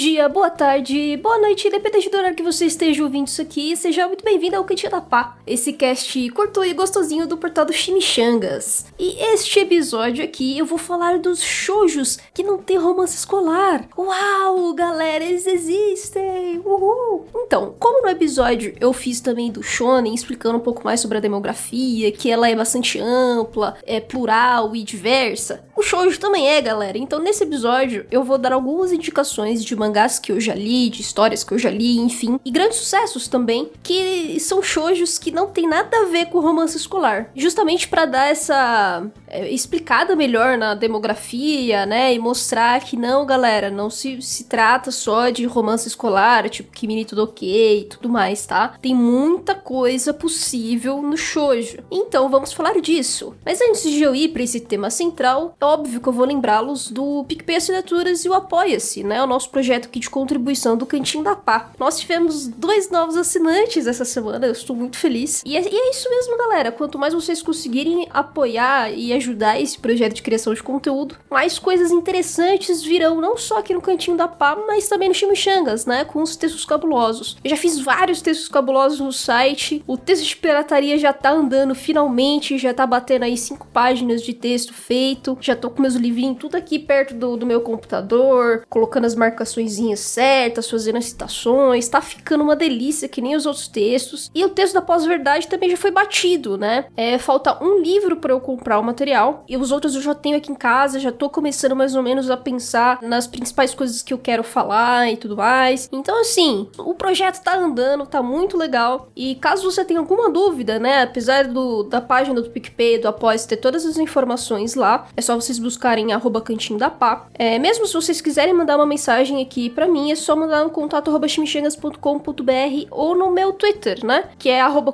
Dia, boa tarde, boa noite, independente do horário que você esteja ouvindo isso aqui, seja muito bem-vindo ao Cantinho da Pá, esse cast curto e gostosinho do portal do Chimichangas. E este episódio aqui eu vou falar dos shoujos que não tem romance escolar. Uau, galera, eles existem! Uhul! Então, como no episódio eu fiz também do shonen, explicando um pouco mais sobre a demografia, que ela é bastante ampla, é plural e diversa, o shoujo também é, galera. Então, nesse episódio eu vou dar algumas indicações de mangás que eu já li, de histórias que eu já li, enfim, e grandes sucessos também, que são shoujos que não tem nada a ver com romance escolar, justamente para dar essa é, explicada melhor na demografia, né, e mostrar que não, galera, não se, se trata só de romance escolar, tipo Kimi tudo ok e tudo mais, tá? Tem muita coisa possível no shoujo. Então, vamos falar disso. Mas antes de eu ir para esse tema central, é óbvio que eu vou lembrá-los do PicPay Assinaturas e o Apoia-se, né, o nosso projeto aqui de contribuição do Cantinho da Pá. Nós tivemos dois novos assinantes essa semana, eu estou muito feliz. E é, e é isso mesmo, galera. Quanto mais vocês conseguirem apoiar e ajudar esse projeto de criação de conteúdo, mais coisas interessantes virão, não só aqui no Cantinho da Pá, mas também no Chimichangas, né? Com os textos cabulosos. Eu já fiz vários textos cabulosos no site. O texto de pirataria já tá andando finalmente, já tá batendo aí cinco páginas de texto feito. Já tô com meus livrinhos tudo aqui perto do, do meu computador, colocando as marcas marcaçõezinhas certas, fazendo as citações, tá ficando uma delícia, que nem os outros textos. E o texto da pós-verdade também já foi batido, né? É, falta um livro para eu comprar o material, e os outros eu já tenho aqui em casa, já tô começando mais ou menos a pensar nas principais coisas que eu quero falar e tudo mais. Então, assim, o projeto tá andando, tá muito legal. E caso você tenha alguma dúvida, né? Apesar do, da página do PicPay, do Após ter todas as informações lá, é só vocês buscarem arroba cantinho da pá. É, mesmo se vocês quiserem mandar uma mensagem mensagem aqui para mim, é só mandar no contato chimichangas.com.br ou no meu Twitter, né? Que é arroba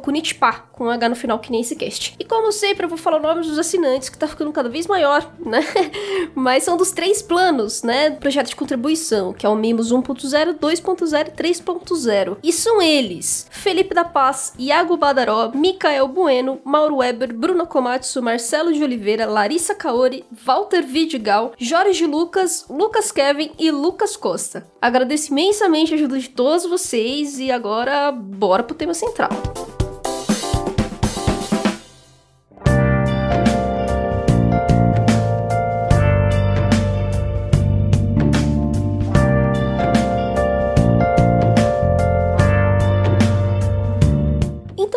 com H no final, que nem esse cast. E como sempre, eu vou falar o nome dos assinantes, que tá ficando cada vez maior, né? Mas são dos três planos, né? Do projeto de contribuição, que é o Mimos 1.0, 2.0 e 3.0. E são eles: Felipe da Paz, Iago Badaró, Micael Bueno, Mauro Weber, Bruno Komatsu, Marcelo de Oliveira, Larissa Kaori, Walter Vidigal, Jorge Lucas, Lucas Kevin e Lucas Costa. Agradeço imensamente a ajuda de todos vocês e agora bora pro tema central.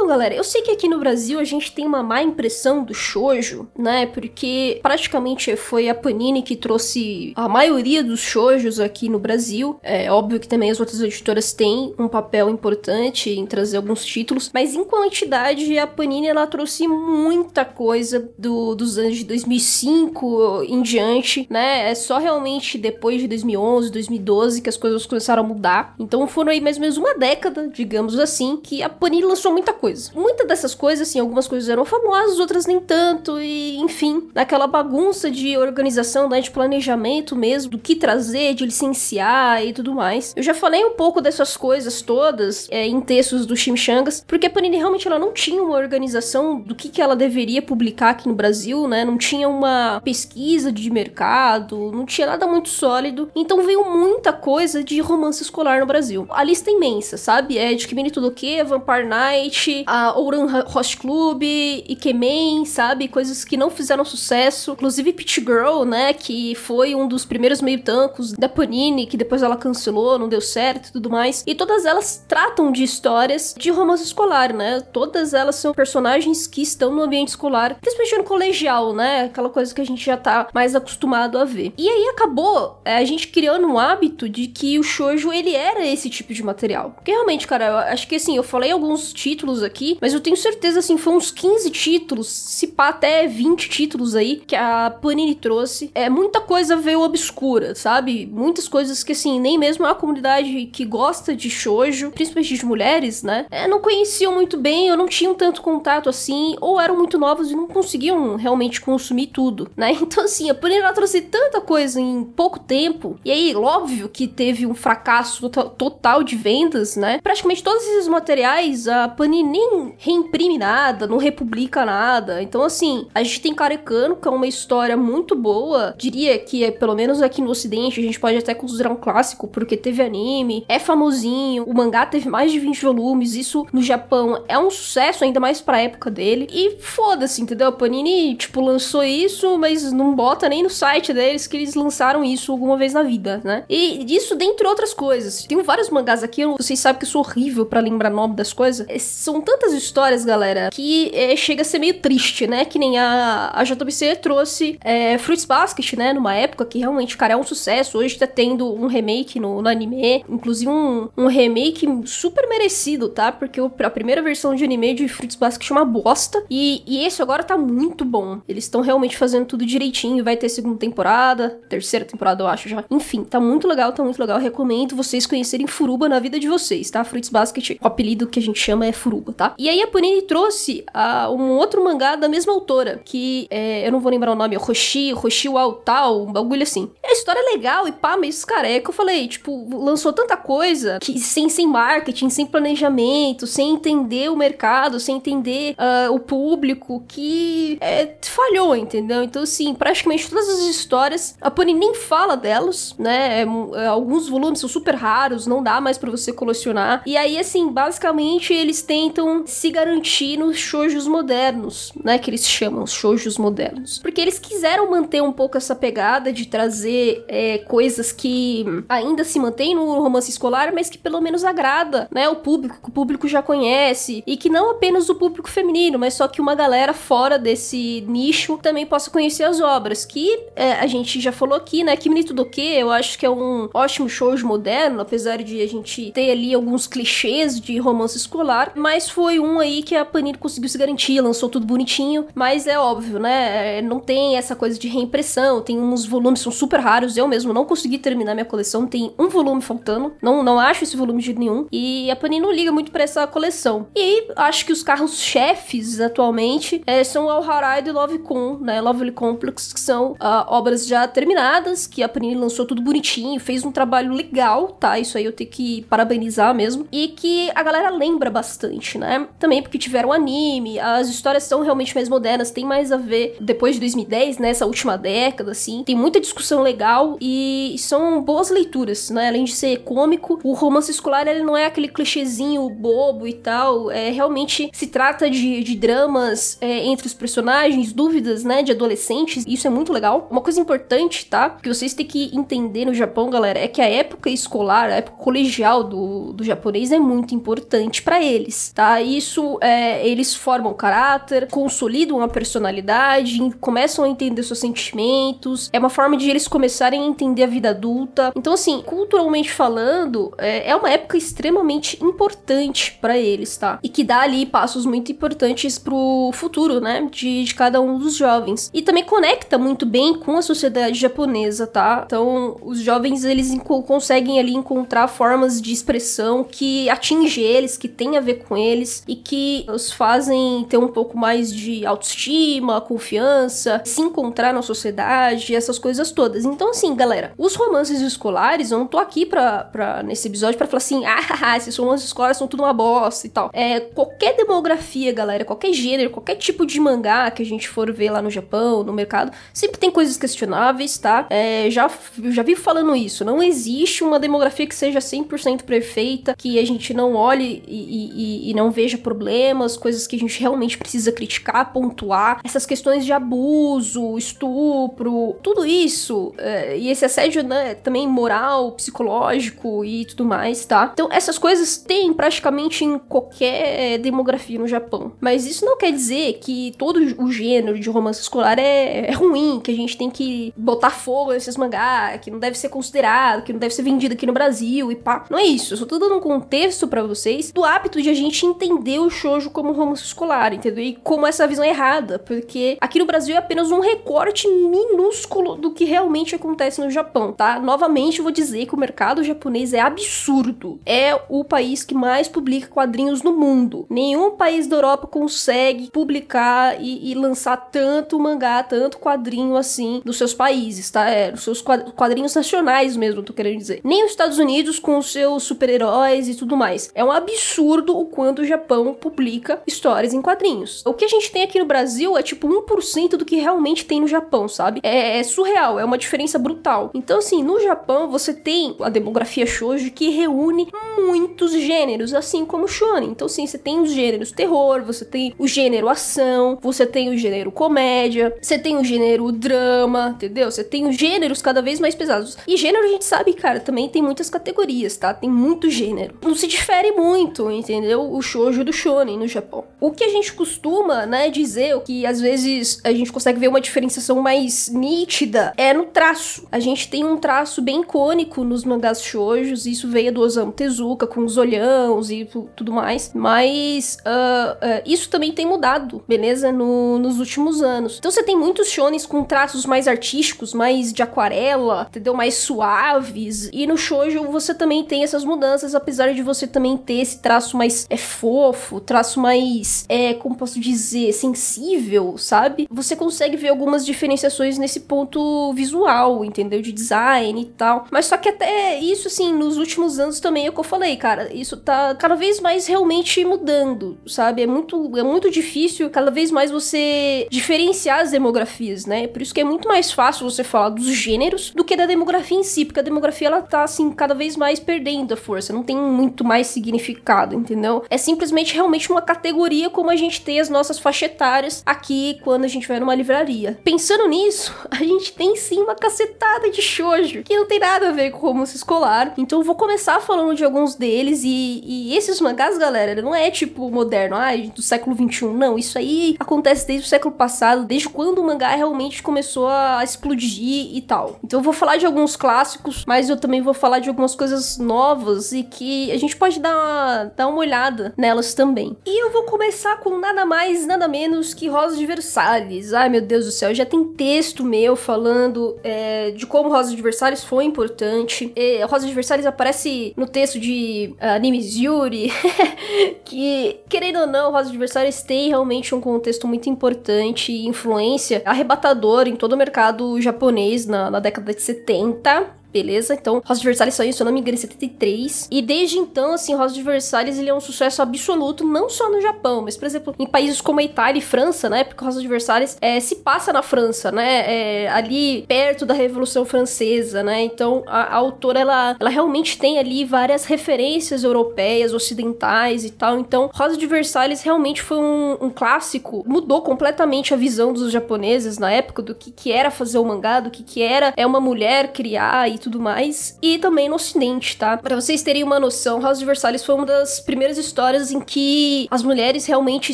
Galera, eu sei que aqui no Brasil a gente tem uma má impressão do shoujo, né? Porque praticamente foi a Panini que trouxe a maioria dos shoujos aqui no Brasil. É óbvio que também as outras editoras têm um papel importante em trazer alguns títulos, mas em quantidade a Panini ela trouxe muita coisa do, dos anos de 2005 em diante, né? É só realmente depois de 2011, 2012 que as coisas começaram a mudar. Então foram aí mais ou menos uma década, digamos assim, que a Panini lançou muita coisa. Muitas dessas coisas, assim, algumas coisas eram famosas, outras nem tanto, e enfim, naquela bagunça de organização, né, de planejamento mesmo, do que trazer, de licenciar e tudo mais. Eu já falei um pouco dessas coisas todas é, em textos do Chimichangas, porque a Panini realmente ela não tinha uma organização do que, que ela deveria publicar aqui no Brasil, né, não tinha uma pesquisa de mercado, não tinha nada muito sólido, então veio muita coisa de romance escolar no Brasil. A lista é imensa, sabe? É de Kimi Tudo Que, Vampire Night, a Ouran Host Club, Ikemen, sabe? Coisas que não fizeram sucesso. Inclusive Pitch Girl, né? Que foi um dos primeiros meio tancos da Panini, que depois ela cancelou, não deu certo e tudo mais. E todas elas tratam de histórias de romance escolar, né? Todas elas são personagens que estão no ambiente escolar, principalmente no colegial, né? Aquela coisa que a gente já tá mais acostumado a ver. E aí acabou é, a gente criando um hábito de que o shoujo ele era esse tipo de material. Porque realmente, cara, eu acho que assim, eu falei alguns títulos aqui mas eu tenho certeza, assim, foi uns 15 títulos, se pá até 20 títulos aí, que a Panini trouxe. É, muita coisa veio obscura, sabe? Muitas coisas que, assim, nem mesmo a comunidade que gosta de shoujo, principalmente de mulheres, né? É, não conheciam muito bem, ou não tinham tanto contato assim, ou eram muito novos e não conseguiam realmente consumir tudo, né? Então, assim, a Panini ela trouxe tanta coisa em pouco tempo, e aí, óbvio que teve um fracasso total de vendas, né? Praticamente todos esses materiais a Panini nem reimprime nada, não republica nada. Então, assim, a gente tem Karekano, que é uma história muito boa. Diria que, é, pelo menos aqui no ocidente, a gente pode até considerar um clássico, porque teve anime, é famosinho, o mangá teve mais de 20 volumes, isso no Japão é um sucesso, ainda mais pra época dele. E foda-se, entendeu? A Panini, tipo, lançou isso, mas não bota nem no site deles que eles lançaram isso alguma vez na vida, né? E isso dentre outras coisas. Tem vários mangás aqui, vocês sabem que eu sou horrível para lembrar nome das coisas. É, são tantas histórias, galera, que é, chega a ser meio triste, né? Que nem a, a JBC trouxe é, Fruits Basket, né? Numa época que realmente, cara, é um sucesso. Hoje tá tendo um remake no, no anime, inclusive um, um remake super merecido, tá? Porque o, a primeira versão de anime de Fruits Basket é uma bosta. E, e esse agora tá muito bom. Eles estão realmente fazendo tudo direitinho. Vai ter segunda temporada, terceira temporada, eu acho já. Enfim, tá muito legal, tá muito legal. Recomendo vocês conhecerem Furuba na vida de vocês, tá? Fruits Basket, o apelido que a gente chama é Furuba, tá? E aí a Panini trouxe uh, um outro mangá da mesma autora, que é, eu não vou lembrar o nome, é Roshi, Roshi Tal, um bagulho assim. História legal e pá, mas cara, que eu falei, tipo, lançou tanta coisa que sem, sem marketing, sem planejamento, sem entender o mercado, sem entender uh, o público, que é, falhou, entendeu? Então, assim, praticamente todas as histórias, a Panini nem fala delas, né? É, é, alguns volumes são super raros, não dá mais para você colecionar. E aí, assim, basicamente eles tentam se garantir nos shoujos modernos, né? Que eles chamam os shoujos modernos. Porque eles quiseram manter um pouco essa pegada de trazer é, coisas que ainda se mantêm no romance escolar, mas que pelo menos agrada, né? O público, que o público já conhece. E que não apenas o público feminino, mas só que uma galera fora desse nicho também possa conhecer as obras. Que é, a gente já falou aqui, né? Kimi do que eu acho que é um ótimo shoujo moderno, apesar de a gente ter ali alguns clichês de romance escolar, mas foi um aí que a Panini conseguiu se garantir, lançou tudo bonitinho, mas é óbvio, né? É, não tem essa coisa de reimpressão, tem uns volumes são super raros, eu mesmo não consegui terminar minha coleção, tem um volume faltando, não, não acho esse volume de nenhum, e a Panini não liga muito para essa coleção. E acho que os carros chefes atualmente é, são o Harai e Love Con, né? Lovely Complex, que são uh, obras já terminadas, que a Panini lançou tudo bonitinho, fez um trabalho legal, tá? Isso aí eu tenho que parabenizar mesmo. E que a galera lembra bastante, né? Também porque tiveram anime, as histórias são realmente mais modernas, tem mais a ver depois de 2010, nessa né? última década, assim. Tem muita discussão legal e são boas leituras, né? Além de ser cômico, o romance escolar ele não é aquele clichêzinho bobo e tal. É realmente se trata de, de dramas é, entre os personagens, dúvidas, né? De adolescentes. Isso é muito legal. Uma coisa importante, tá? Que vocês têm que entender no Japão, galera, é que a época escolar, a época colegial do, do japonês é muito importante para eles, tá? Isso, é, eles formam caráter, consolidam a personalidade, começam a entender seus sentimentos, é uma forma de eles começarem a entender a vida adulta. Então, assim, culturalmente falando, é, é uma época extremamente importante para eles, tá? E que dá ali passos muito importantes pro futuro, né? De, de cada um dos jovens. E também conecta muito bem com a sociedade japonesa, tá? Então, os jovens eles conseguem ali encontrar formas de expressão que atinge eles, que tem a ver com eles e que os fazem ter um pouco mais de autoestima, confiança, se encontrar na sociedade, essas coisas todas. Então, assim, galera, os romances escolares, eu não tô aqui pra, pra nesse episódio para falar assim, ah, esses romances escolares são tudo uma bosta e tal. É, qualquer demografia, galera, qualquer gênero, qualquer tipo de mangá que a gente for ver lá no Japão, no mercado, sempre tem coisas questionáveis, tá? É, já, já vi falando isso, não existe uma demografia que seja 100% perfeita, que a gente não olhe e, e, e, não veja problemas, coisas que a gente realmente precisa criticar, pontuar, essas questões de abuso, estupro, tudo isso, é, e esse assédio, né, também moral, psicológico e tudo mais, tá? Então, essas coisas tem praticamente em qualquer demografia no Japão. Mas isso não quer dizer que todo o gênero de romance escolar é, é ruim, que a gente tem que botar fogo nesses mangá, que não deve ser considerado, que não deve ser vendido aqui no Brasil e pá. Não é isso. Eu só tô dando um contexto para vocês do hábito de a gente entender o shoujo como romance escolar, entendeu? E como essa visão é errada, porque aqui no Brasil é apenas um recorte minúsculo do que realmente acontece no Japão, tá? Novamente vou dizer que o mercado japonês é absurdo. É o país que mais publica quadrinhos no mundo. Nenhum país da Europa consegue publicar e, e lançar tanto mangá, tanto quadrinho assim nos seus países, tá? É, nos seus quadrinhos nacionais mesmo, tô querendo dizer. Nem os Estados Unidos com os seus super-heróis e tudo mais. É um absurdo o quanto Japão publica histórias em quadrinhos. O que a gente tem aqui no Brasil é tipo 1% do que realmente tem no Japão, sabe? É, é surreal, é uma diferença brutal. Então, assim, no Japão você tem a demografia shoujo que reúne muitos gêneros, assim como shonen. Então, sim, você tem os gêneros terror, você tem o gênero ação, você tem o gênero comédia, você tem o gênero drama, entendeu? Você tem os gêneros cada vez mais pesados. E gênero a gente sabe, cara, também tem muitas categorias, tá? Tem muito gênero. Não se difere muito, entendeu? O shoujo do shonen no Japão. O que a gente costuma, né, dizer, o que às vezes a gente consegue ver uma diferenciação mais nítida é no traço. A gente tem um traço bem icônico nos mangás shoujos, isso veio do Osamu Tezuka com os olhãos e tudo mais, mas uh, uh, isso também tem mudado, beleza? No, nos últimos anos. Então você tem muitos shonens com traços mais artísticos, mais de aquarela, entendeu? Mais suaves. E no shoujo você também tem essas mudanças, apesar de você também ter esse traço mais é fofo, traço mais é, como posso dizer, sensível, sabe? Você consegue ver algumas diferenciações nesse ponto visual, entendeu? De design e tal. Mas só que até isso assim, nos últimos anos também é o que eu falei, cara, isso tá cada vez mais realmente mudando, sabe? É muito é muito difícil cada vez mais você diferenciar as demografias, né? Por isso que é muito mais fácil você falar dos gêneros do que da demografia em si, porque a demografia ela tá assim cada vez mais perdendo a força, não tem muito mais significado, entendeu? É simplesmente realmente uma categoria como a gente tem as nossas faixas etárias aqui quando a gente vai numa livraria. Pensando nisso, a gente tem sim uma cacetada de shoujo que não tem nada a ver com romance escolar. Então eu vou começar falando de alguns deles e, e esses mangás, galera, não é tipo moderno, ah, do século 21, não. Isso aí acontece desde o século passado, desde quando o mangá realmente começou a explodir e tal. Então eu vou falar de alguns clássicos, mas eu também vou falar de algumas coisas novas e que a gente pode dar uma, dar uma olhada nelas também. E eu vou começar com nada mais, nada menos que Rosa de Versalhes. Ai meu Deus do céu, já tem texto meu falando é, de como Rosa de Versalhes foi importante. E Rosa de Versalhes aparece no texto de uh, Animes Yuri, que, querendo ou não, Rosa de Versalhes tem realmente um contexto muito importante e influência arrebatadora em todo o mercado japonês na, na década de 70 beleza? Então, Rosa de Versalhes saiu, se eu não me engano, em 73. E desde então, assim, Rosa de Versalhes ele é um sucesso absoluto, não só no Japão, mas, por exemplo, em países como a Itália e França, né? Porque Rosa de Versalhes é, se passa na França, né? É, ali perto da Revolução Francesa, né? Então, a, a, autora, ela, ela realmente tem ali várias referências europeias, ocidentais e tal. Então, Rosa de Versalhes realmente foi um, um clássico, mudou completamente a visão dos japoneses na época do que, que era fazer o mangá, do que, que era é uma mulher criar e tudo mais, e também no ocidente, tá? Para vocês terem uma noção, House de Versalhes foi uma das primeiras histórias em que as mulheres realmente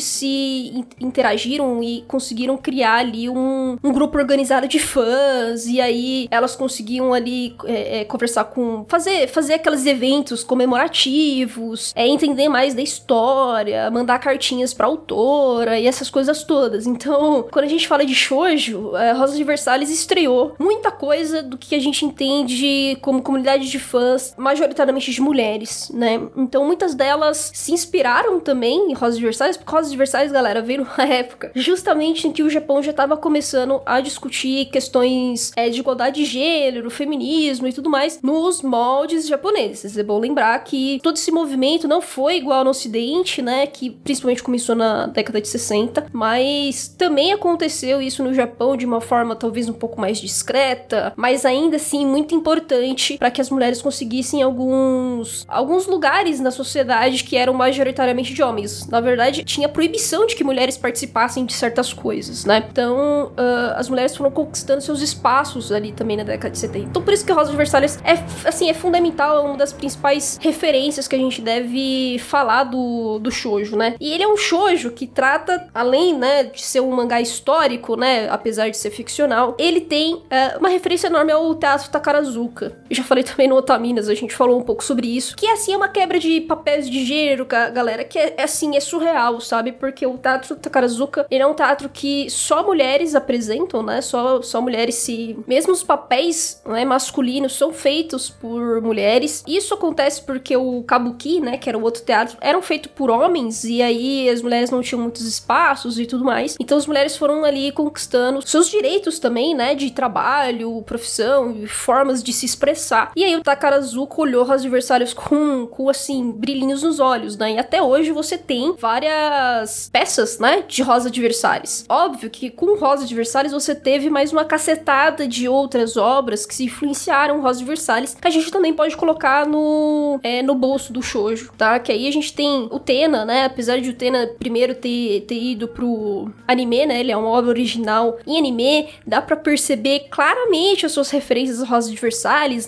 se interagiram e conseguiram criar ali um, um grupo organizado de fãs, e aí elas conseguiam ali é, é, conversar com. fazer, fazer aqueles eventos comemorativos, é, entender mais da história, mandar cartinhas pra autora e essas coisas todas. Então, quando a gente fala de shoujo, é, Rosa de Versalhes estreou muita coisa do que a gente entende de como comunidade de fãs, majoritariamente de mulheres, né? Então muitas delas se inspiraram também em Rosas de Versalhes, porque Rosas de Versalhes, galera, veio numa época justamente em que o Japão já estava começando a discutir questões é, de igualdade de gênero, feminismo e tudo mais nos moldes japoneses. É bom lembrar que todo esse movimento não foi igual no Ocidente, né? Que principalmente começou na década de 60, mas também aconteceu isso no Japão de uma forma talvez um pouco mais discreta, mas ainda assim muito importante para que as mulheres conseguissem alguns alguns lugares na sociedade que eram majoritariamente de homens. Na verdade, tinha proibição de que mulheres participassem de certas coisas, né? Então, uh, as mulheres foram conquistando seus espaços ali também na década de 70. Então, por isso que Rosa de Versalhes é, assim, é fundamental, é uma das principais referências que a gente deve falar do, do shoujo, né? E ele é um shoujo que trata, além, né, de ser um mangá histórico, né, apesar de ser ficcional, ele tem uh, uma referência enorme ao teatro Takarazu Eu já falei também no Otaminas, a gente falou um pouco sobre isso. Que assim é uma quebra de papéis de gênero, galera, que é, é assim, é surreal, sabe? Porque o teatro Takarazuka, ele é um teatro que só mulheres apresentam, né? Só, só mulheres se. Mesmo os papéis né, masculinos são feitos por mulheres. Isso acontece porque o Kabuki, né? Que era o outro teatro, eram feitos por homens e aí as mulheres não tinham muitos espaços e tudo mais. Então as mulheres foram ali conquistando seus direitos também, né? De trabalho, profissão, formas de se expressar. E aí o Takarazuka olhou os adversários com, com assim, brilhinhos nos olhos, né? E até hoje você tem várias peças, né, de Rosa Adversários. Óbvio que com Rosa Adversários você teve mais uma cacetada de outras obras que se influenciaram Rosa Adversários, que a gente também pode colocar no, é, no bolso do shoujo, tá? Que aí a gente tem o Tena, né? Apesar de o Tena primeiro ter, ter ido pro anime, né? Ele é uma obra original em anime, dá para perceber claramente as suas referências a Rosa Adversários,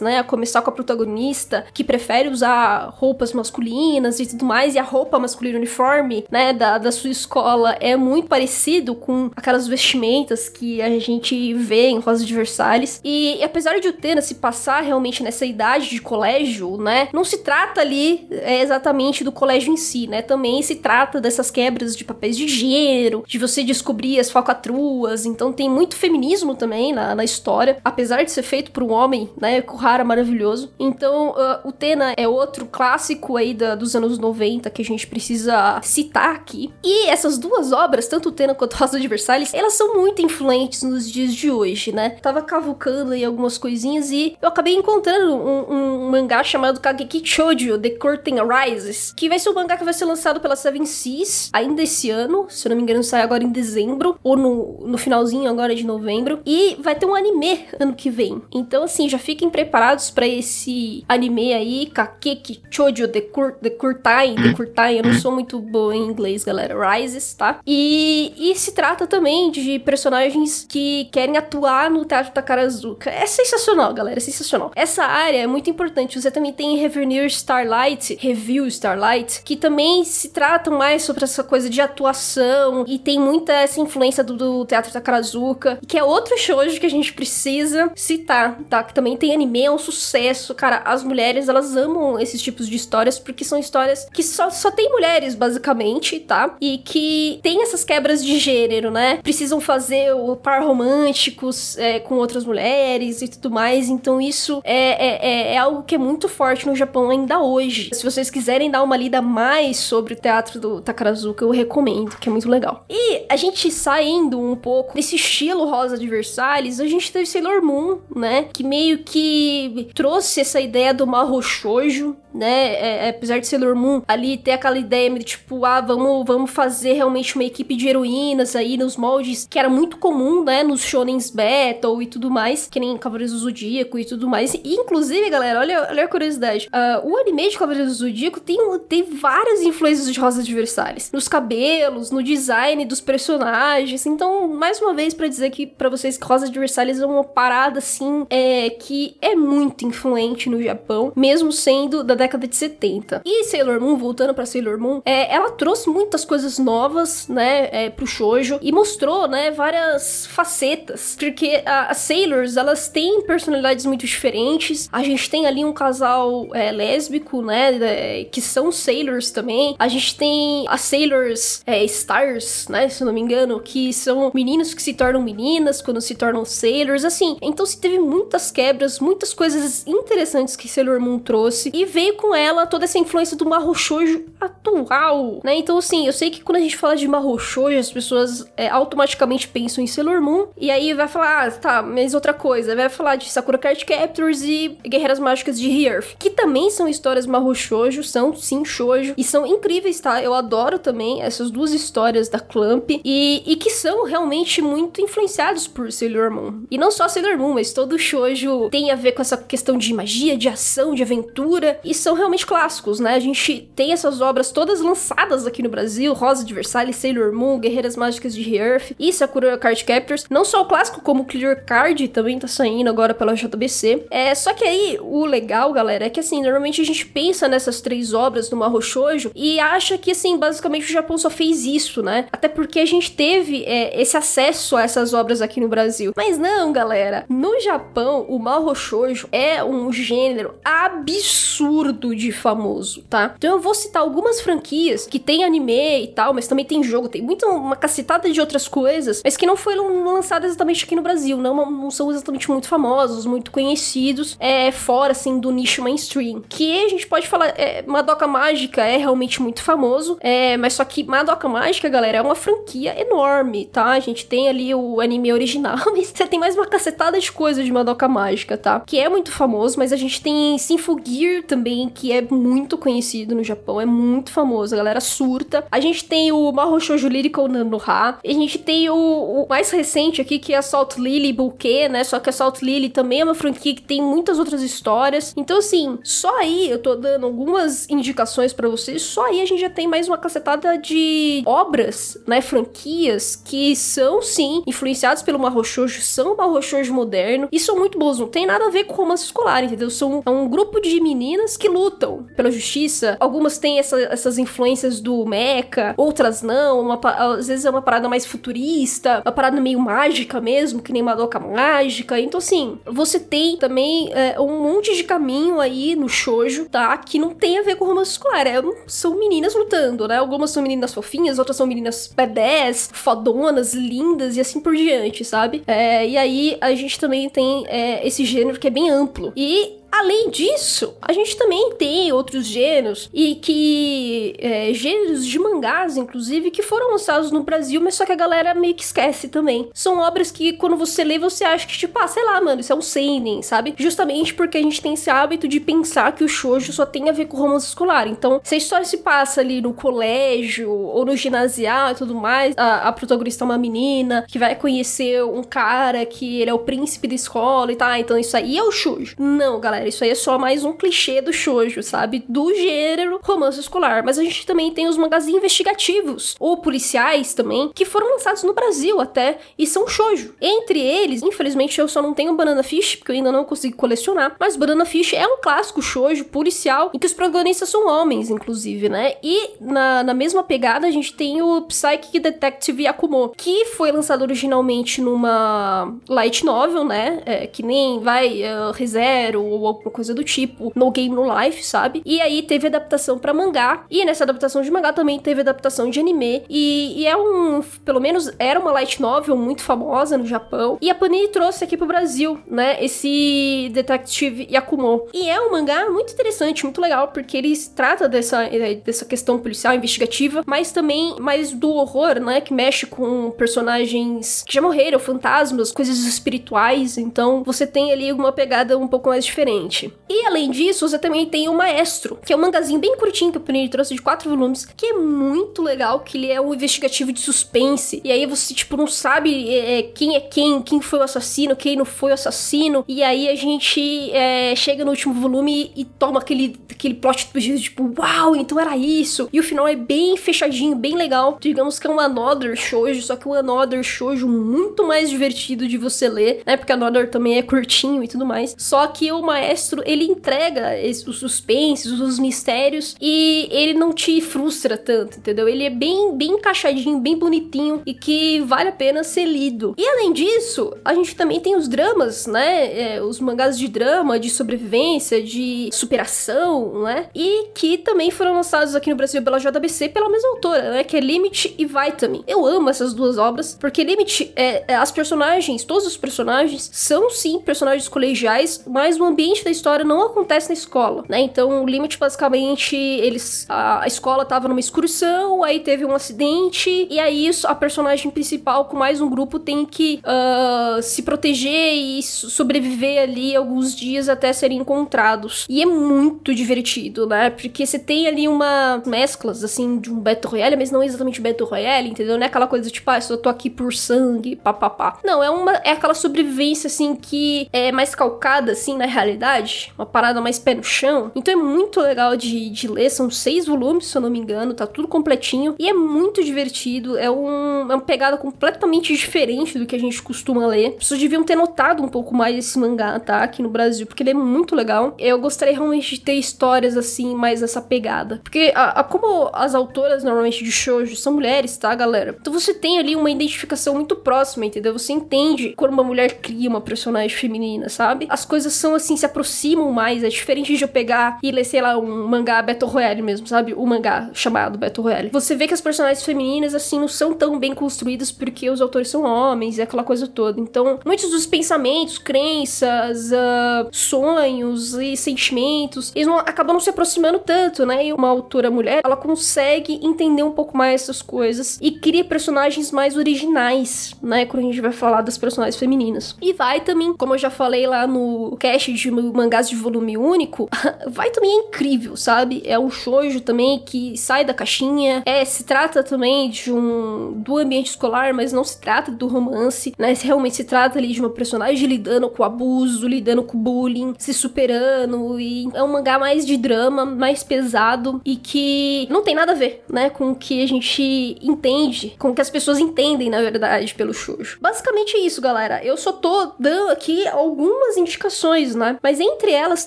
né? A começar com a protagonista que prefere usar roupas masculinas e tudo mais, e a roupa masculina uniforme, né, da, da sua escola é muito parecido com aquelas vestimentas que a gente vê em Rosa de Versalhes. E, e apesar de o Tena se passar realmente nessa idade de colégio, né, não se trata ali é, exatamente do colégio em si, né, também se trata dessas quebras de papéis de gênero, de você descobrir as falcatruas, então tem muito feminismo também na, na história, apesar de ser feito por um homem, né, Kuhara maravilhoso. Então, uh, o Tena é outro clássico aí da, dos anos 90 que a gente precisa citar aqui. E essas duas obras, tanto o Tena quanto Rosa de Versalhes, elas são muito influentes nos dias de hoje, né? Tava cavucando aí algumas coisinhas e eu acabei encontrando um, um mangá chamado Kageki Shoujo, The Curtain Rises, que vai ser um mangá que vai ser lançado pela Seven Seas ainda esse ano, se eu não me engano sai agora em dezembro, ou no, no finalzinho agora de novembro, e vai ter um anime ano que vem. Então assim, já fiquem preparados para esse anime aí, Kakeki Shoujo The, Cur The Curtain, The Curtain, eu não sou muito boa em inglês, galera, Rises, tá? E, e se trata também de personagens que querem atuar no Teatro Takarazuka. É sensacional, galera, é sensacional. Essa área é muito importante. Você também tem Revenir Starlight, Review Starlight, que também se tratam mais sobre essa coisa de atuação e tem muita essa influência do, do Teatro Takarazuka, que é outro shoujo que a gente precisa citar, tá? Que também tem anime, é um sucesso. Cara, as mulheres, elas amam esses tipos de histórias porque são histórias que só, só tem mulheres, basicamente, tá? E que tem essas quebras de gênero, né? Precisam fazer o par românticos é, com outras mulheres e tudo mais. Então, isso é, é, é, é algo que é muito forte no Japão ainda hoje. Se vocês quiserem dar uma lida mais sobre o teatro do Takarazuka, eu recomendo, que é muito legal. E a gente saindo um pouco desse estilo rosa de Versalhes, a gente teve Sailor Moon, né? Que meio que trouxe essa ideia do Mahou Shoujo, né? É, é, apesar de Sailor Moon ali ter aquela ideia de tipo, ah, vamos, vamos fazer realmente uma equipe de heroínas aí nos moldes que era muito comum, né? Nos shonens battle e tudo mais, que nem Cavaleiros do Zodíaco e tudo mais. E, inclusive, galera, olha, olha a curiosidade. Uh, o anime de Cavaleiros do Zodíaco tem, tem várias influências de Rosa Adversários. Nos cabelos, no design dos personagens. Então, mais uma vez, para dizer que para vocês que Rosa Adversários é uma parada assim é, que é muito influente no Japão, mesmo sendo da década de 70. E Sailor Moon, voltando para Sailor Moon, é, ela trouxe muitas coisas novas, né, é, pro shoujo e mostrou, né, várias facetas, porque as Sailors, elas têm personalidades muito diferentes. A gente tem ali um casal é, lésbico, né, é, que são Sailors também. A gente tem as Sailors é, Stars, né, se não me engano, que são meninos que se tornam meninas quando se tornam Sailors, assim. Então se teve muitas quebras, muitas coisas interessantes que Sailor Moon trouxe e veio com ela toda essa influência do Mahou Shoujo atual, né? Então, assim, eu sei que quando a gente fala de Mahou Shoujo, as pessoas é, automaticamente pensam em Sailor Moon, e aí vai falar, ah, tá, mas outra coisa, vai falar de Sakura Card Captors e Guerreiras Mágicas de He-Earth, que também são histórias Mahou Shoujo, são sim shoujo, e são incríveis, tá? Eu adoro também essas duas histórias da Clamp, e, e que são realmente muito influenciados por Sailor Moon. E não só Sailor Moon, mas todo shoujo tem a ver com essa questão de magia, de ação, de aventura, e são realmente clássicos, né? A gente tem essas obras todas lançadas aqui no Brasil, Rosa de Versalhes, Sailor Moon, Guerreiras Mágicas de Earth e Sakura Card Captors. Não só o clássico, como o Clear Card também tá saindo agora pela JBC. É, só que aí, o legal, galera, é que assim, normalmente a gente pensa nessas três obras do Mahou Shoujo e acha que, assim, basicamente o Japão só fez isso, né? Até porque a gente teve é, esse acesso a essas obras aqui no Brasil. Mas não, galera. No Japão, o Mahou Shoujo é um gênero absurdo de famoso, tá? Então eu vou citar algumas franquias que tem anime e tal, mas também tem jogo, tem muita uma cacetada de outras coisas, mas que não foram lançadas exatamente aqui no Brasil, não, não são exatamente muito famosos, muito conhecidos, é fora assim do nicho mainstream. Que a gente pode falar, é, Madoka Mágica é realmente muito famoso, é, mas só que Madoka Mágica, galera, é uma franquia enorme, tá? A gente tem ali o anime original, mas você tem mais uma cacetada de coisas de Madoka Mágica. Tá? Que é muito famoso, mas a gente tem Sinfugir também, que é muito conhecido no Japão, é muito famoso, a galera surta. A gente tem o Mahou Shoujo Lyrical Nanoha, a gente tem o, o, mais recente aqui, que é Salt Lily Bouquet, né? Só que Salt Lily também é uma franquia que tem muitas outras histórias. Então, assim, só aí eu tô dando algumas indicações para vocês, só aí a gente já tem mais uma cacetada de obras, né? Franquias que são, sim, influenciadas pelo Mahou Shoujo, são Mahou Shoujo moderno e são muito boas. Não tem nada a ver com romance escolar, entendeu? São é um grupo de meninas que lutam pela justiça. Algumas têm essa, essas influências do mecha, outras não. Uma, às vezes é uma parada mais futurista, uma parada meio mágica mesmo, que nem Madoka Mágica. Então, assim, você tem também é, um monte de caminho aí no shoujo, tá? Que não tem a ver com romance escolar. É, são meninas lutando, né? Algumas são meninas fofinhas, outras são meninas bebés, fodonas, lindas e assim por diante, sabe? É, e aí a gente também tem é, esse gênero que é bem amplo. E Além disso, a gente também tem outros gêneros e que é, gêneros de mangás, inclusive, que foram lançados no Brasil, mas só que a galera meio que esquece também. São obras que quando você lê, você acha que tipo, ah, sei lá, mano, isso é um seinen, sabe? Justamente porque a gente tem esse hábito de pensar que o shoujo só tem a ver com romance escolar. Então, se a história se passa ali no colégio ou no ginasial e tudo mais, a, a protagonista é uma menina que vai conhecer um cara que ele é o príncipe da escola e tá, então isso aí é o shoujo. Não, galera galera. Isso aí é só mais um clichê do shoujo, sabe? Do gênero romance escolar. Mas a gente também tem os mangás investigativos, ou policiais também, que foram lançados no Brasil até, e são shoujo. Entre eles, infelizmente, eu só não tenho Banana Fish, porque eu ainda não consegui colecionar, mas Banana Fish é um clássico shoujo policial, em que os protagonistas são homens, inclusive, né? E na, na mesma pegada, a gente tem o Psychic Detective Yakumo, que foi lançado originalmente numa light novel, né? É, que nem vai uh, ReZero ou alguma coisa do tipo, no Game No Life, sabe? E aí teve adaptação para mangá, e nessa adaptação de mangá também teve adaptação de anime, e, e, é um, pelo menos era uma light novel muito famosa no Japão, e a Panini trouxe aqui pro Brasil, né, esse Detective Yakumo. E é um mangá muito interessante, muito legal, porque ele trata dessa, eh, dessa questão policial, investigativa, mas também mais do horror, né, que mexe com personagens que já morreram, fantasmas, coisas espirituais, então você tem ali uma pegada um pouco mais diferente diferente. E além disso, você também tem o Maestro, que é um mangazinho bem curtinho que o Panini trouxe de quatro volumes, que é muito legal, que ele é um investigativo de suspense. E aí você, tipo, não sabe é, é, quem é quem, quem foi o assassino, quem não foi o assassino. E aí a gente é, chega no último volume e, e toma aquele, aquele plot twist, tipo, uau, então era isso. E o final é bem fechadinho, bem legal. Digamos que é um Another Shoujo, só que um Another Shoujo muito mais divertido de você ler, né? Porque Another também é curtinho e tudo mais. Só que o Maestro maestro, ele entrega os suspenses, os mistérios e ele não te frustra tanto, entendeu? Ele é bem, bem encaixadinho, bem bonitinho e que vale a pena ser lido. E além disso, a gente também tem os dramas, né? É, os mangás de drama, de sobrevivência, de superação, né? E que também foram lançados aqui no Brasil pela JBC pela mesma autora, né? Que é Limit e Vitamin. Eu amo essas duas obras, porque Limit, é, é, as personagens, todos os personagens, são sim personagens colegiais, mas o ambiente da história não acontece na escola, né? Então, o Limit, basicamente, eles. A, a escola tava numa excursão, aí teve um acidente, e aí a personagem principal com mais um grupo tem que uh, se proteger e sobreviver ali alguns dias até serem encontrados. E é muito divertido, né? Porque você tem ali uma mesclas, assim, de um Battle Royale, mas não exatamente Battle Royale, entendeu? Não é aquela coisa tipo, ah, eu tô aqui por sangue, papapá. Não, é uma. É aquela sobrevivência, assim, que é mais calcada, assim, na realidade uma parada mais pé no chão. Então é muito legal de, de ler, são seis volumes, se eu não me engano, tá tudo completinho. E é muito divertido, é, um, é uma pegada completamente diferente do que a gente costuma ler. Pessoas deviam ter notado um pouco mais esse mangá, tá? Aqui no Brasil, porque ele é muito legal. Eu gostaria realmente de ter histórias assim, mais essa pegada. Porque a, a como as autoras normalmente de shoujo são mulheres, tá, galera? Então você tem ali uma identificação muito próxima, entendeu? Você entende quando uma mulher cria uma personagem feminina, sabe? As coisas são assim, se aproximam mais. É diferente de eu pegar e ler, sei lá, um mangá Battle Royale mesmo, sabe? O mangá chamado Battle Royale. Você vê que as personagens femininas, assim, não são tão bem construídas porque os autores são homens e aquela coisa toda. Então, muitos dos pensamentos, crenças, uh, sonhos e sentimentos, eles não, acabam não se aproximando tanto, né? E uma autora mulher, ela consegue entender um pouco mais essas coisas e cria personagens mais originais, né? Quando a gente vai falar das personagens femininas. E vai também, como eu já falei lá no cast de mangás de volume único, vai também é incrível, sabe? É um shoujo também que sai da caixinha, é, se trata também de um do ambiente escolar, mas não se trata do romance, né? Realmente se trata ali de uma personagem lidando com abuso, lidando com bullying, se superando e é um mangá mais de drama, mais pesado e que não tem nada a ver, né, com o que a gente entende, com o que as pessoas entendem, na verdade, pelo shoujo. Basicamente é isso, galera. Eu só tô dando aqui algumas indicações, né? Mas entre elas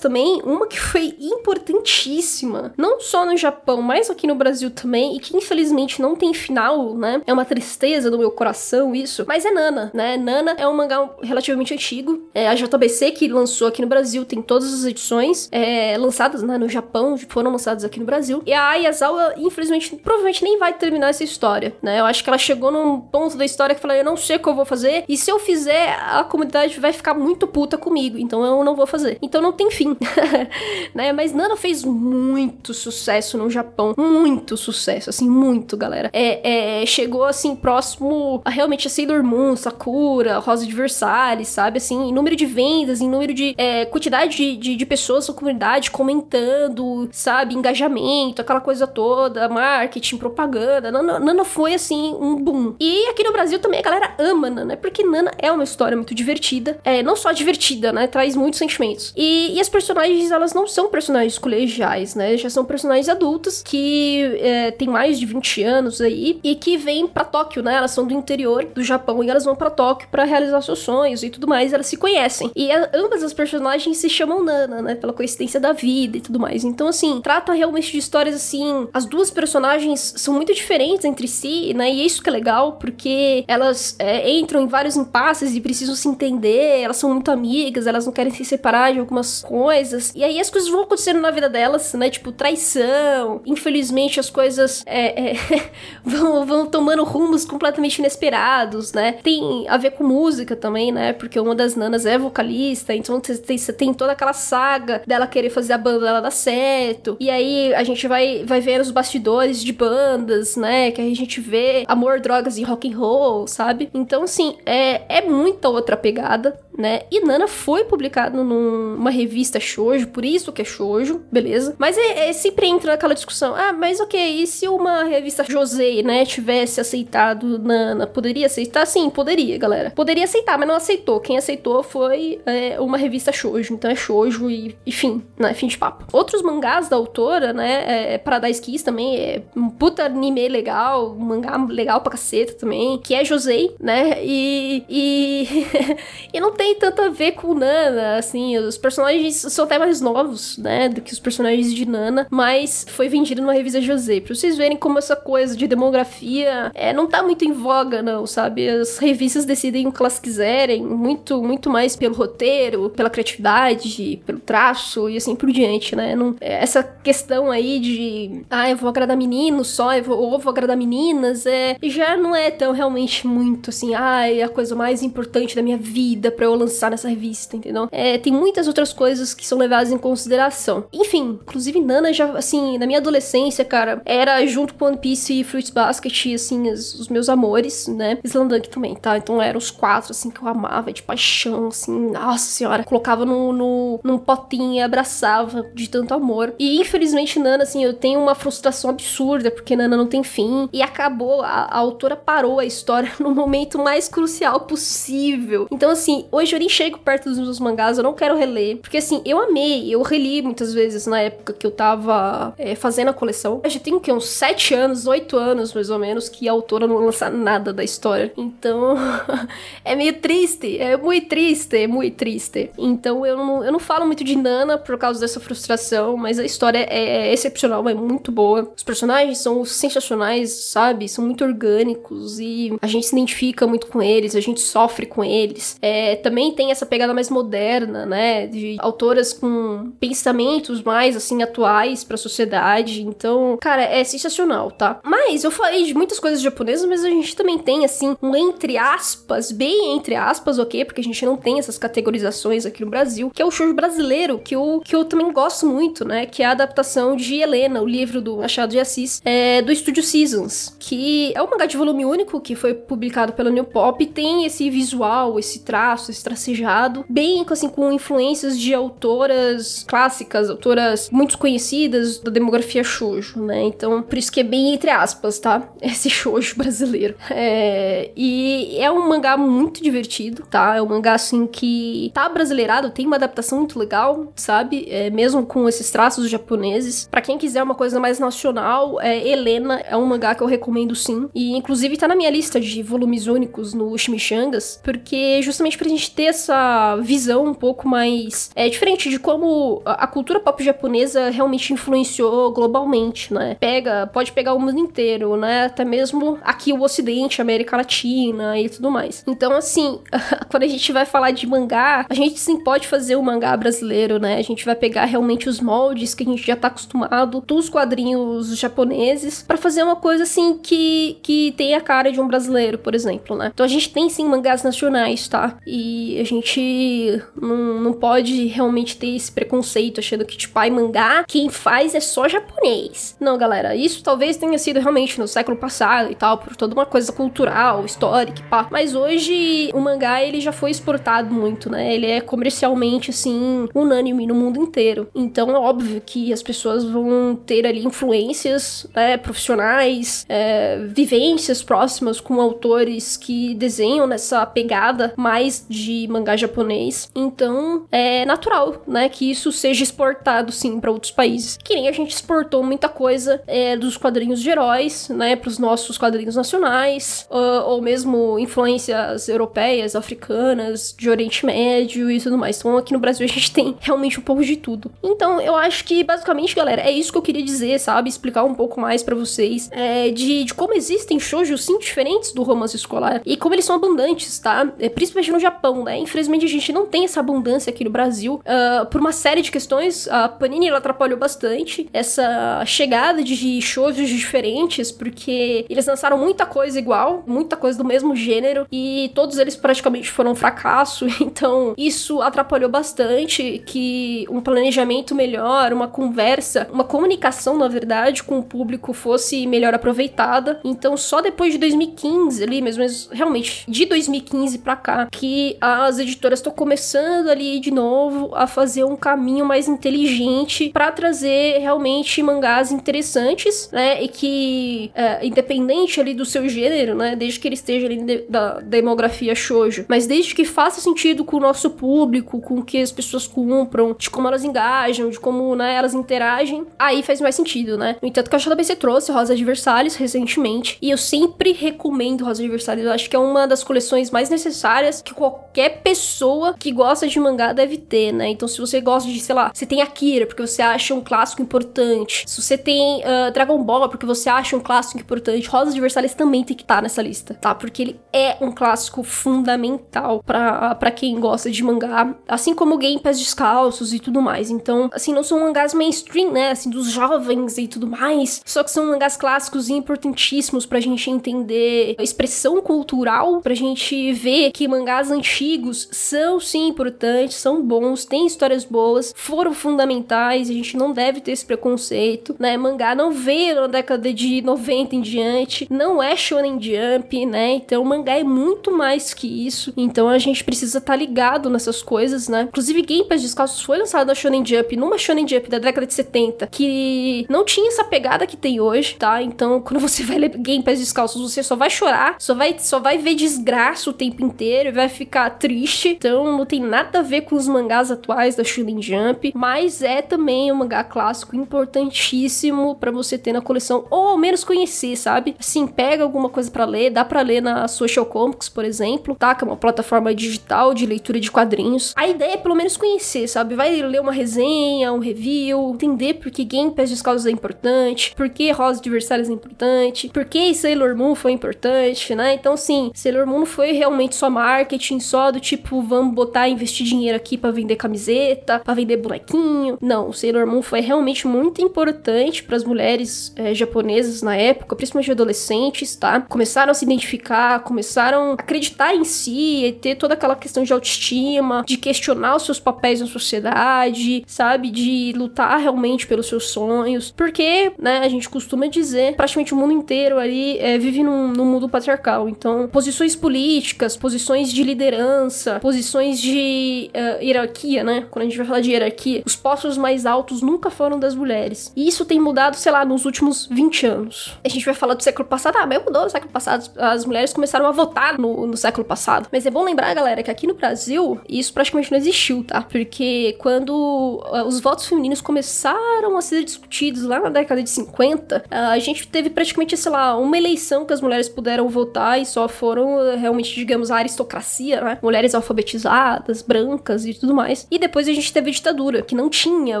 também, uma que foi importantíssima, não só no Japão, mas aqui no Brasil também, e que infelizmente não tem final, né? É uma tristeza no meu coração isso, mas é Nana, né? Nana é um mangá relativamente antigo. É a JBC que lançou aqui no Brasil, tem todas as edições é, lançadas né, no Japão, foram lançadas aqui no Brasil. E a Ayazawa, infelizmente, provavelmente nem vai terminar essa história, né? Eu acho que ela chegou num ponto da história que falou: eu não sei o que eu vou fazer, e se eu fizer, a comunidade vai ficar muito puta comigo, então eu não vou fazer. Então não tem fim, né? Mas Nana fez muito sucesso no Japão, muito sucesso, assim, muito, galera. É, é chegou assim próximo a realmente a Sailor Moon, Sakura, Rosa de Versalhes, sabe? Assim, em número de vendas, em número de é, quantidade de, de, de pessoas na comunidade comentando, sabe? Engajamento, aquela coisa toda, marketing, propaganda. Nana, Nana foi assim um boom. E aqui no Brasil também a galera ama Nana, porque Nana é uma história muito divertida. É, não só divertida, né? Traz muitos sentimentos. E, e as personagens, elas não são personagens colegiais, né? Já são personagens adultas que é, têm mais de 20 anos aí e que vêm para Tóquio, né? Elas são do interior do Japão e elas vão para Tóquio para realizar seus sonhos e tudo mais. Elas se conhecem. E a, ambas as personagens se chamam Nana, né? Pela coincidência da vida e tudo mais. Então, assim, trata realmente de histórias assim. As duas personagens são muito diferentes entre si, né? E é isso que é legal, porque elas é, entram em vários impasses e precisam se entender. Elas são muito amigas, elas não querem se separar algumas coisas. E aí as coisas vão acontecendo na vida delas, né? Tipo, traição. Infelizmente, as coisas é, é, vão, vão tomando rumos completamente inesperados, né? Tem a ver com música também, né? Porque uma das nanas é vocalista, então você tem, tem, toda aquela saga dela querer fazer a banda dela dar certo. E aí a gente vai, vai ver os bastidores de bandas, né? Que a gente vê amor, drogas e rock and roll, sabe? Então, assim, é, é muita outra pegada, né? E Nana foi publicado numa revista shoujo, por isso que é shoujo, beleza? Mas é, é, sempre entra naquela discussão, ah, mas ok, e se uma revista José, né, tivesse aceitado Nana, poderia aceitar? Sim, poderia, galera. Poderia aceitar, mas não aceitou. Quem aceitou foi é, uma revista shoujo, então é shoujo e, enfim, né, fim de papo. Outros mangás da autora, né, é, Paradise Kiss também é um puta anime legal, um mangá legal pra caceta também, que é Josei, né, e... e, e não tem tanto a ver com Nana, assim, os personagens são até mais novos, né, do que os personagens de Nana, mas foi vendido numa revista José, pra vocês verem como essa coisa de demografia é, não tá muito em voga, não, sabe, as revistas decidem o que elas quiserem, muito, muito mais pelo roteiro, pela criatividade, pelo traço e assim por diante, né, não, essa questão aí de, ah, eu vou agradar meninos só, eu vou, ou vou agradar meninas, é, já não é tão realmente muito assim, ah, é a coisa mais importante da minha vida para eu lançar nessa revista, entendeu? É, tem muitas outras coisas que são levadas em consideração. Enfim, inclusive Nana já, assim, na minha adolescência, cara, era junto com One Piece e Fruits Basket, assim, os, os meus amores, né? Slandunk também, tá? Então eram os quatro, assim, que eu amava de paixão, assim, nossa senhora. Colocava no, no, num potinho e abraçava de tanto amor. E infelizmente, Nana, assim, eu tenho uma frustração absurda, porque Nana não tem fim. E acabou, a, a autora parou a história no momento mais crucial possível. Então, assim, hoje eu nem chego perto dos meus mangás, eu não quero reler. Porque, assim, eu amei, eu reli muitas vezes na época que eu tava é, fazendo a coleção. Eu já tenho que uns 7 anos, 8 anos mais ou menos, que a autora não lança nada da história. Então, é meio triste, é muito triste, é muito triste. Então, eu não, eu não falo muito de Nana por causa dessa frustração, mas a história é, é excepcional, é muito boa. Os personagens são sensacionais, sabe? São muito orgânicos e a gente se identifica muito com eles, a gente sofre com eles. É, também também tem essa pegada mais moderna, né? De autoras com pensamentos mais, assim, atuais pra sociedade. Então, cara, é sensacional, tá? Mas eu falei de muitas coisas japonesas, mas a gente também tem, assim, um entre aspas, bem entre aspas, ok? Porque a gente não tem essas categorizações aqui no Brasil, que é o shoujo brasileiro, que eu, que eu também gosto muito, né? Que é a adaptação de Helena, o livro do Machado de Assis, é, do estúdio Seasons, que é um mangá de volume único que foi publicado pela New Pop, tem esse visual, esse traço, esse tracejado, bem assim com influências de autoras clássicas, autoras muito conhecidas da demografia shoujo, né? Então, por isso que é bem entre aspas, tá? Esse shoujo brasileiro. É... E é um mangá muito divertido, tá? É um mangá assim que tá brasileirado, tem uma adaptação muito legal, sabe? É, mesmo com esses traços japoneses. Para quem quiser uma coisa mais nacional, é Helena é um mangá que eu recomendo sim. E inclusive tá na minha lista de volumes únicos no Chimichangas, porque justamente pra gente ter essa visão um pouco mais é diferente de como a cultura pop japonesa realmente influenciou globalmente, né? Pega, pode pegar o mundo inteiro, né? Até mesmo aqui o ocidente, América Latina e tudo mais. Então, assim, quando a gente vai falar de mangá, a gente sim pode fazer o mangá brasileiro, né? A gente vai pegar realmente os moldes que a gente já tá acostumado dos quadrinhos japoneses para fazer uma coisa assim que que tem a cara de um brasileiro, por exemplo, né? Então a gente tem sim mangás nacionais, tá? E a gente não, não pode realmente ter esse preconceito achando que, tipo, ai, mangá, quem faz é só japonês. Não, galera, isso talvez tenha sido realmente no século passado e tal, por toda uma coisa cultural, histórica, pá. Mas hoje o mangá ele já foi exportado muito, né? Ele é comercialmente assim unânime no mundo inteiro. Então é óbvio que as pessoas vão ter ali influências, né, profissionais, é, vivências próximas com autores que desenham nessa pegada mais de mangá japonês. Então é natural, né, que isso seja exportado sim para outros países. Que nem a gente exportou muita coisa é, dos quadrinhos de heróis, né, para os nossos quadrinhos nacionais, ou, ou mesmo influências europeias, africanas, de Oriente Médio e tudo mais. Então aqui no Brasil a gente tem realmente um pouco de tudo. Então eu acho que basicamente, galera, é isso que eu queria dizer, sabe? Explicar um pouco mais para vocês é, de, de como existem shoujos sim diferentes do romance escolar e como eles são abundantes, tá? É, principalmente no Japão, né? Infelizmente a gente não tem essa abundância aqui no Brasil uh, por uma série de questões. A Panini ela atrapalhou bastante essa chegada de shoujos diferentes porque eles lançaram muita coisa igual, muita coisa do mesmo gênero e todos eles praticamente foram um fracasso. Então isso atrapalhou bastante que um planejamento melhor, uma conversa, uma comunicação na verdade com o público fosse melhor aproveitada. Então só depois de 2015 ali, mesmo realmente de 2015 para cá, que as editoras estão começando ali de novo a fazer um caminho mais inteligente para trazer realmente mangás interessantes, né? E que, é, independente ali do seu gênero, né? Desde que ele esteja ali de, da demografia shoujo, mas desde que faça sentido com o nosso público, com o que as pessoas compram, de como elas engajam, de como, né, elas interagem, aí faz mais sentido, né? No entanto, que a JBC trouxe Rosa de Versalhes recentemente, e eu sempre recomendo Rosa de Versalhes, eu acho que é uma das coleções mais necessárias que qualquer pessoa que gosta de mangá deve ter, né? Então, se você gosta de, sei lá, você tem Akira porque você acha um clássico importante, se você tem uh, Dragon Ball porque você acha um clássico importante, Rosa de Versalhes também tem que estar tá nessa lista, tá? Porque ele é um clássico fundamental para quem gosta de mangá, assim como Game Pass Descalços e tudo mais. Então, assim, não são mangás mainstream, né? Assim, dos jovens e tudo mais, só que são mangás clássicos e importantíssimos pra gente entender a expressão cultural, pra gente ver que mangás antigos são sim importantes, são bons, têm histórias boas, foram fundamentais, a gente não deve ter esse preconceito, né? Mangá não veio na década de 90 em diante, não é Shonen Jump, né? Então, mangá é muito mais que isso. Então, a gente precisa estar tá ligado nessas coisas, né? Inclusive, Game Pass Descalços foi lançado na Shonen Jump, numa Shonen Jump da década de 70, que não tinha essa pegada que tem hoje, tá? Então, quando você vai ler Game Pass Descalços, você só vai chorar, só vai, só vai ver desgraça o tempo inteiro e vai ficar triste. Então, não tem nada a ver com os mangás atuais da Shonen Jump, mas é também um mangá clássico importantíssimo para você ter na coleção, ou ao menos conhecer, sabe? Assim, pega alguma coisa para ler, dá para ler na Social Comics, por exemplo, tá? Que é uma plataforma digital de leitura de quadrinhos. A ideia é pelo menos conhecer, sabe? Vai ler uma resenha, um review, entender por que Game Pass Descalços é importante, por que Rosa Versalhes é importante, por que Sailor Moon foi importante, né? Então, sim, Sailor Moon foi realmente só marketing, só do tipo, vamos botar, investir dinheiro aqui para vender camiseta, para vender bonequinho. Não, o Sailor Moon foi realmente muito importante para as mulheres é, japonesas na época, principalmente adolescentes, tá? Começaram a se identificar, começaram a acreditar em si e ter toda aquela questão de autoestima, de questionar os seus papéis na sociedade, sabe? De lutar realmente pelos seus sonhos. Porque, né, a gente costuma dizer, praticamente o mundo inteiro ali é, vive num, num mundo patriarcal. Então, posições políticas, posições de liderança, posições de uh, hierarquia, né? Quando a gente vai falar de hierarquia, os postos mais altos nunca foram das mulheres. E isso tem mudado, sei lá, nos últimos 20 anos. A gente vai falar do século passado, ah, mas mudou no século passado. As mulheres começaram a votar no, no século passado. Mas é bom lembrar, galera, que aqui no Brasil, isso praticamente não existiu, tá? Porque quando uh, os votos femininos começaram a ser discutidos lá na década de 50, uh, a gente teve praticamente, sei lá, uma eleição que as mulheres puderam votar e só foram realmente, digamos, a aristocracia, né? Mulheres alfabetizadas, brancas e tudo mais. E depois a gente teve a ditadura, que não tinha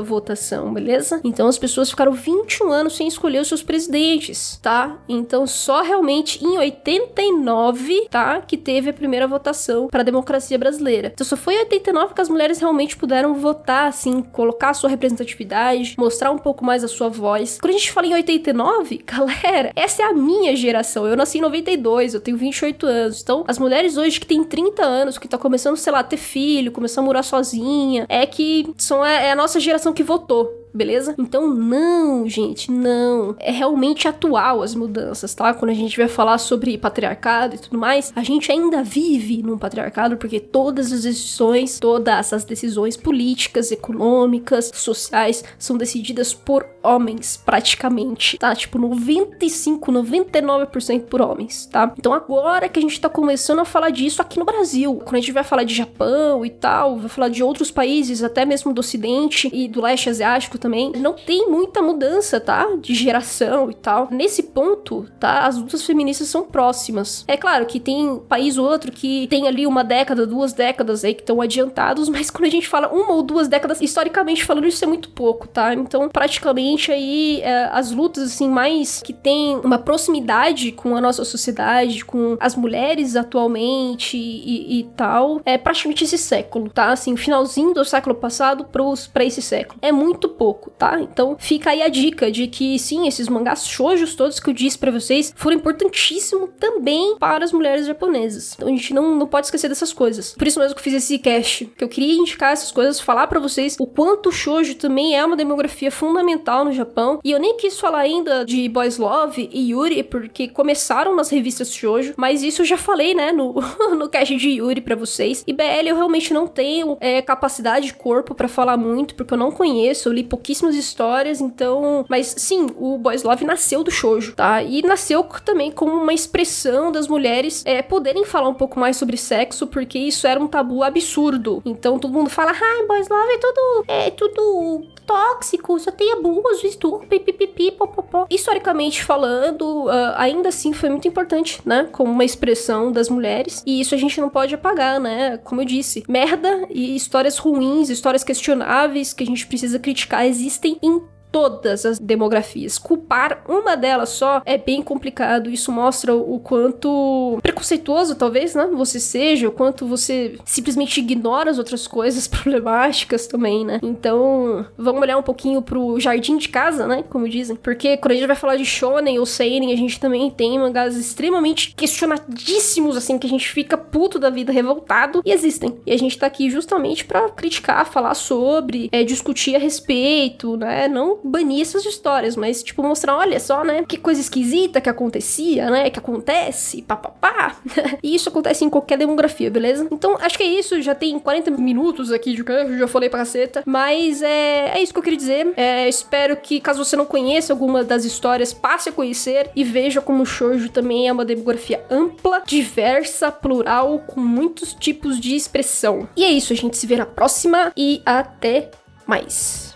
votação, beleza? Então as pessoas ficaram 21 anos sem escolher os seus presidentes, tá? Então só realmente em 89, tá? Que teve a primeira votação para a democracia brasileira. Então só foi em 89 que as mulheres realmente puderam votar, assim, colocar a sua representatividade, mostrar um pouco mais a sua voz. Quando a gente fala em 89, galera, essa é a minha geração. Eu nasci em 92, eu tenho 28 anos. Então, as mulheres hoje que têm 30 anos, que tá começando, sei lá, a ter filho, começando a morar sozinha, é que são, é, é a nossa geração que votou beleza? Então, não, gente, não. É realmente atual as mudanças, tá? Quando a gente vai falar sobre patriarcado e tudo mais, a gente ainda vive num patriarcado porque todas as decisões, todas as decisões políticas, econômicas, sociais são decididas por homens, praticamente, tá? Tipo, 95, 99% por homens, tá? Então, agora que a gente tá começando a falar disso aqui no Brasil, quando a gente vai falar de Japão e tal, vai falar de outros países, até mesmo do Ocidente e do leste asiático também, não tem muita mudança, tá? De geração e tal. Nesse ponto, tá? As lutas feministas são próximas. É claro que tem um país ou outro que tem ali uma década, duas décadas aí que estão adiantados, mas quando a gente fala uma ou duas décadas, historicamente falando, isso é muito pouco, tá? Então, praticamente aí, é, as lutas, assim, mais que tem uma proximidade com a nossa sociedade, com as mulheres atualmente e, e tal, é praticamente esse século, tá? Assim, finalzinho do século passado pra esse século. É muito pouco pouco, tá? Então fica aí a dica de que sim, esses mangás shoujos todos que eu disse para vocês foram importantíssimos também para as mulheres japonesas. Então a gente não, não pode esquecer dessas coisas. Por isso mesmo que eu fiz esse cast, que eu queria indicar essas coisas, falar para vocês o quanto o shoujo também é uma demografia fundamental no Japão. E eu nem quis falar ainda de Boys Love e Yuri, porque começaram nas revistas shoujo, mas isso eu já falei, né, no, no cast de Yuri para vocês. E BL eu realmente não tenho é, capacidade de corpo para falar muito, porque eu não conheço, eu li pouquíssimas histórias, então. Mas sim, o Boys Love nasceu do shoujo, tá? E nasceu também como uma expressão das mulheres é, poderem falar um pouco mais sobre sexo, porque isso era um tabu absurdo. Então todo mundo fala, ah, Boys Love é tudo. É tudo tóxico, só tem abuso, estupro, pipipipi, popopó. Historicamente falando, uh, ainda assim foi muito importante, né? Como uma expressão das mulheres. E isso a gente não pode apagar, né? Como eu disse, merda e histórias ruins, histórias questionáveis que a gente precisa criticar existem em todas as demografias. Culpar uma delas só é bem complicado. Isso mostra o quanto preconceituoso, talvez, né? Você seja, o quanto você simplesmente ignora as outras coisas problemáticas também, né? Então, vamos olhar um pouquinho pro jardim de casa, né? Como dizem. Porque quando a gente vai falar de shonen ou seinen, a gente também tem mangás extremamente questionadíssimos, assim, que a gente fica puto da vida, revoltado, e existem. E a gente tá aqui justamente para criticar, falar sobre, é, discutir a respeito, né? Não banir essas histórias, mas, tipo, mostrar, olha só, né? Que coisa esquisita que acontecia, né? Que acontece, papapá. e isso acontece em qualquer demografia, beleza? Então, acho que é isso. Já tem 40 minutos aqui de eu já falei pra caceta. Mas é, é isso que eu queria dizer. É, espero que, caso você não conheça alguma das histórias, passe a conhecer e veja como o shoujo também é uma demografia ampla, diversa, plural, com muitos tipos de expressão. E é isso, a gente se vê na próxima e até mais.